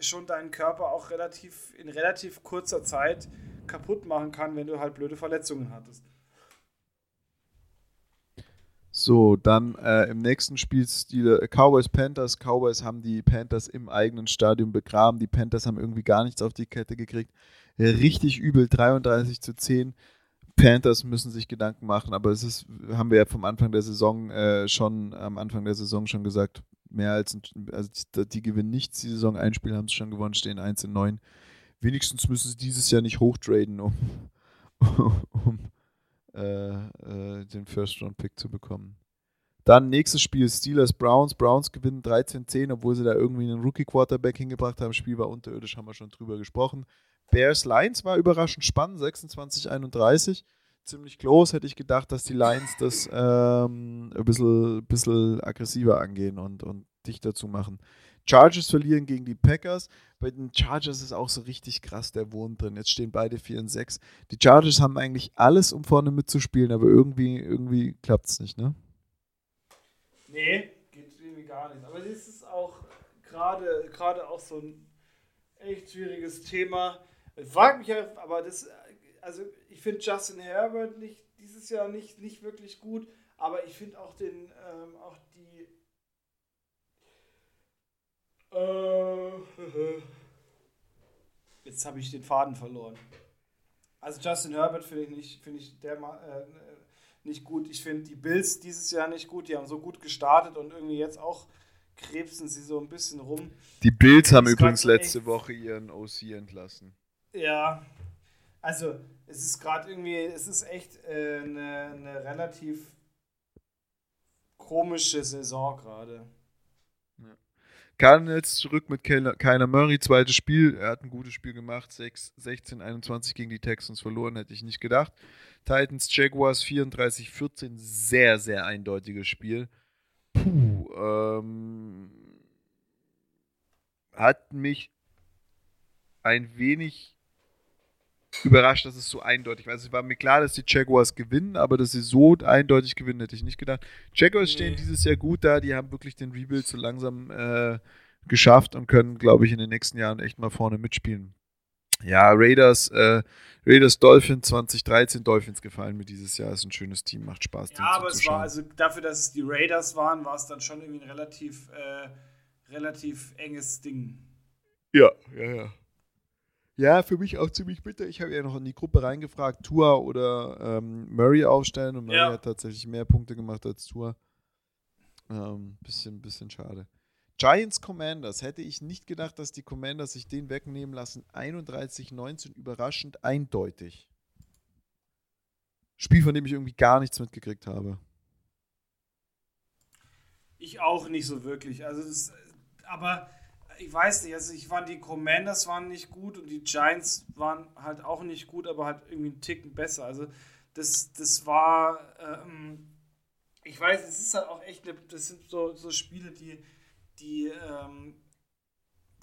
schon deinen Körper auch relativ in relativ kurzer Zeit kaputt machen kann, wenn du halt blöde Verletzungen hattest. So, dann äh, im nächsten Spiel die Cowboys Panthers. Cowboys haben die Panthers im eigenen Stadion begraben. Die Panthers haben irgendwie gar nichts auf die Kette gekriegt. Richtig übel, 33 zu 10. Panthers müssen sich Gedanken machen, aber es ist, haben wir ja vom Anfang der Saison äh, schon, am Anfang der Saison schon gesagt, mehr als, also die, die gewinnen nichts, die Saison, ein Spiel haben sie schon gewonnen, stehen 1 in 9. Wenigstens müssen sie dieses Jahr nicht hochtraden, um, um äh, äh, den First-Round-Pick zu bekommen. Dann nächstes Spiel Steelers Browns. Browns gewinnen 13-10, obwohl sie da irgendwie einen Rookie-Quarterback hingebracht haben. Spiel war unterirdisch, haben wir schon drüber gesprochen. Bears Lions war überraschend spannend, 26-31. Ziemlich close, hätte ich gedacht, dass die Lions das ähm, ein bisschen, bisschen aggressiver angehen und, und dichter zu machen. Chargers verlieren gegen die Packers. Bei den Chargers ist auch so richtig krass der Wurm drin. Jetzt stehen beide 4 und 6. Die Chargers haben eigentlich alles, um vorne mitzuspielen, aber irgendwie, irgendwie klappt es nicht, ne? Nee, geht irgendwie gar nicht. Aber das ist auch gerade auch so ein echt schwieriges Thema. Ich frage mich ja, aber das, also ich finde Justin Herbert nicht, dieses Jahr nicht, nicht wirklich gut, aber ich finde auch den, ähm, auch die, jetzt habe ich den Faden verloren. Also Justin Herbert finde ich nicht, finde ich der, äh, nicht gut. Ich finde die Bills dieses Jahr nicht gut. Die haben so gut gestartet und irgendwie jetzt auch krebsen sie so ein bisschen rum. Die Bills haben übrigens letzte Woche ihren OC entlassen. Ja, also es ist gerade irgendwie, es ist echt äh, eine, eine relativ komische Saison gerade. Cardinals zurück mit Kyler Murray, zweites Spiel. Er hat ein gutes Spiel gemacht, 6, 16, 21 gegen die Texans verloren, hätte ich nicht gedacht. Titans, Jaguars 34, 14, sehr, sehr eindeutiges Spiel. Puh, ähm, hat mich ein wenig überrascht, dass es so eindeutig war. Also es war mir klar, dass die Jaguars gewinnen, aber dass sie so eindeutig gewinnen, hätte ich nicht gedacht. Jaguars nee. stehen dieses Jahr gut da, die haben wirklich den Rebuild so langsam äh, geschafft und können, glaube ich, in den nächsten Jahren echt mal vorne mitspielen. Ja, Raiders, äh, Raiders Dolphins 2013, Dolphins gefallen mir dieses Jahr, ist ein schönes Team, macht Spaß. Ja, aber es war, also dafür, dass es die Raiders waren, war es dann schon irgendwie ein relativ, äh, relativ enges Ding. Ja, ja, ja. Ja, für mich auch ziemlich bitter. Ich habe ja noch in die Gruppe reingefragt, Tua oder ähm, Murray aufstellen und Murray ja. hat tatsächlich mehr Punkte gemacht als Tua. Ähm, bisschen, bisschen schade. Giants Commanders. Hätte ich nicht gedacht, dass die Commanders sich den wegnehmen lassen. 31-19, überraschend eindeutig. Spiel, von dem ich irgendwie gar nichts mitgekriegt habe. Ich auch nicht so wirklich. Also das, aber ich weiß nicht, also ich fand die Commanders waren nicht gut und die Giants waren halt auch nicht gut, aber halt irgendwie einen Ticken besser. Also das, das war, ähm, ich weiß, es ist halt auch echt, das sind so, so Spiele, die, die, ähm,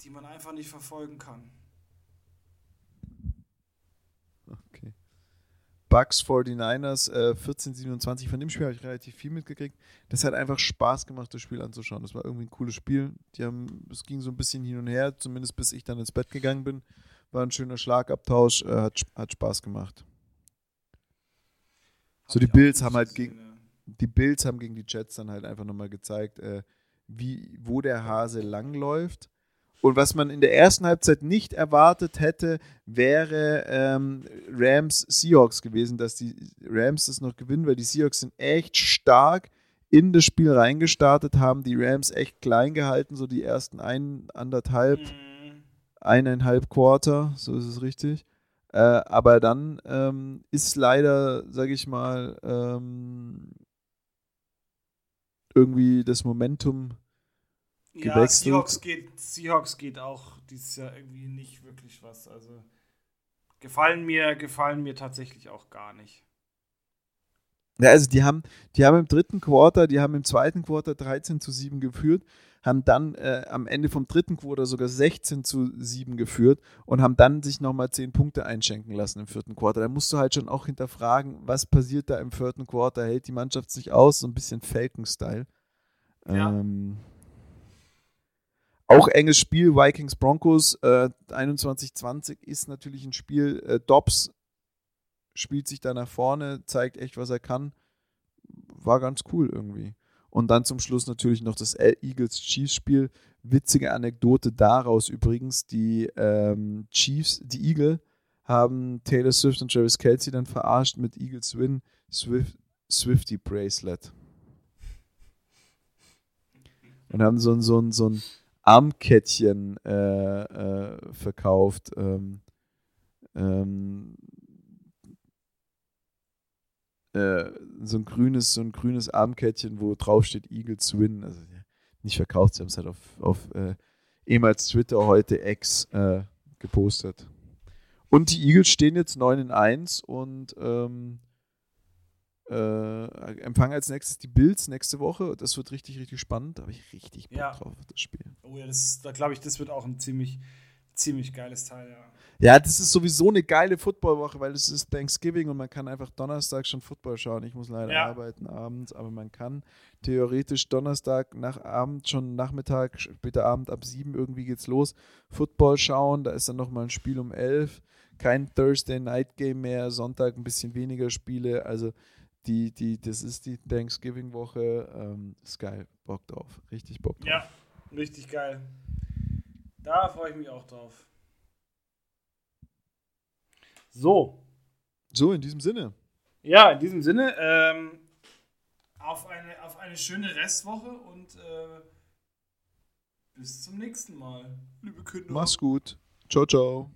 die man einfach nicht verfolgen kann. Bucks 49ers äh, 14-27. Von dem Spiel habe ich relativ viel mitgekriegt. Das hat einfach Spaß gemacht, das Spiel anzuschauen. Das war irgendwie ein cooles Spiel. Die haben, es ging so ein bisschen hin und her, zumindest bis ich dann ins Bett gegangen bin. War ein schöner Schlagabtausch, äh, hat, hat Spaß gemacht. so, die Bills haben halt gegen die Bills haben gegen die Jets dann halt einfach nochmal gezeigt, äh, wie, wo der Hase langläuft. Und was man in der ersten Halbzeit nicht erwartet hätte, wäre ähm, Rams Seahawks gewesen, dass die Rams das noch gewinnen, weil die Seahawks sind echt stark in das Spiel reingestartet, haben die Rams echt klein gehalten, so die ersten ein, anderthalb, mhm. eineinhalb Quarter, so ist es richtig. Äh, aber dann ähm, ist leider, sage ich mal, ähm, irgendwie das Momentum ja, Seahawks geht, Seahawks geht auch dieses Jahr irgendwie nicht wirklich was. Also gefallen mir, gefallen mir tatsächlich auch gar nicht. Ja, also die haben, die haben im dritten Quarter, die haben im zweiten Quarter 13 zu 7 geführt, haben dann äh, am Ende vom dritten Quarter sogar 16 zu 7 geführt und haben dann sich nochmal 10 Punkte einschenken lassen im vierten Quarter. Da musst du halt schon auch hinterfragen, was passiert da im vierten Quarter? Hält die Mannschaft sich aus? So ein bisschen Falcon-Style. Ja. Ähm, auch enges Spiel, Vikings Broncos äh, 21-20 ist natürlich ein Spiel. Äh, Dobbs spielt sich da nach vorne, zeigt echt, was er kann. War ganz cool irgendwie. Und dann zum Schluss natürlich noch das Eagles Chiefs Spiel. Witzige Anekdote daraus übrigens: Die ähm, Chiefs, die Eagle, haben Taylor Swift und Travis Kelsey dann verarscht mit Eagles Win Swift, Swifty Bracelet. Und haben so, so, so ein Armkettchen äh, äh, verkauft. Ähm, ähm, äh, so ein grünes, so ein grünes Armkettchen, wo drauf steht Eagles Win. Also nicht verkauft, sie haben es halt auf, auf äh, ehemals Twitter, heute X äh, gepostet. Und die Eagles stehen jetzt 9 in 1 und ähm, äh, empfangen als nächstes die Bills nächste Woche. Das wird richtig, richtig spannend. Da habe ich richtig Bock ja. drauf, das Spiel. Oh ja, das ist, da glaube ich, das wird auch ein ziemlich, ziemlich geiles Teil, ja. Ja, das ist sowieso eine geile Footballwoche, weil es ist Thanksgiving und man kann einfach Donnerstag schon Football schauen. Ich muss leider ja. arbeiten abends, aber man kann theoretisch Donnerstag nach Abend, schon Nachmittag, später Abend ab sieben irgendwie geht's los, Football schauen. Da ist dann nochmal ein Spiel um elf. Kein Thursday Night Game mehr, Sonntag ein bisschen weniger Spiele. Also die, die, das ist die Thanksgiving-Woche. Ähm, ist geil. Bock drauf. Richtig Bock drauf. Ja, richtig geil. Da freue ich mich auch drauf. So. So, in diesem Sinne. Ja, in diesem Sinne, ähm, auf, eine, auf eine schöne Restwoche und äh, bis zum nächsten Mal, liebe Kinder. Mach's gut. Ciao, ciao.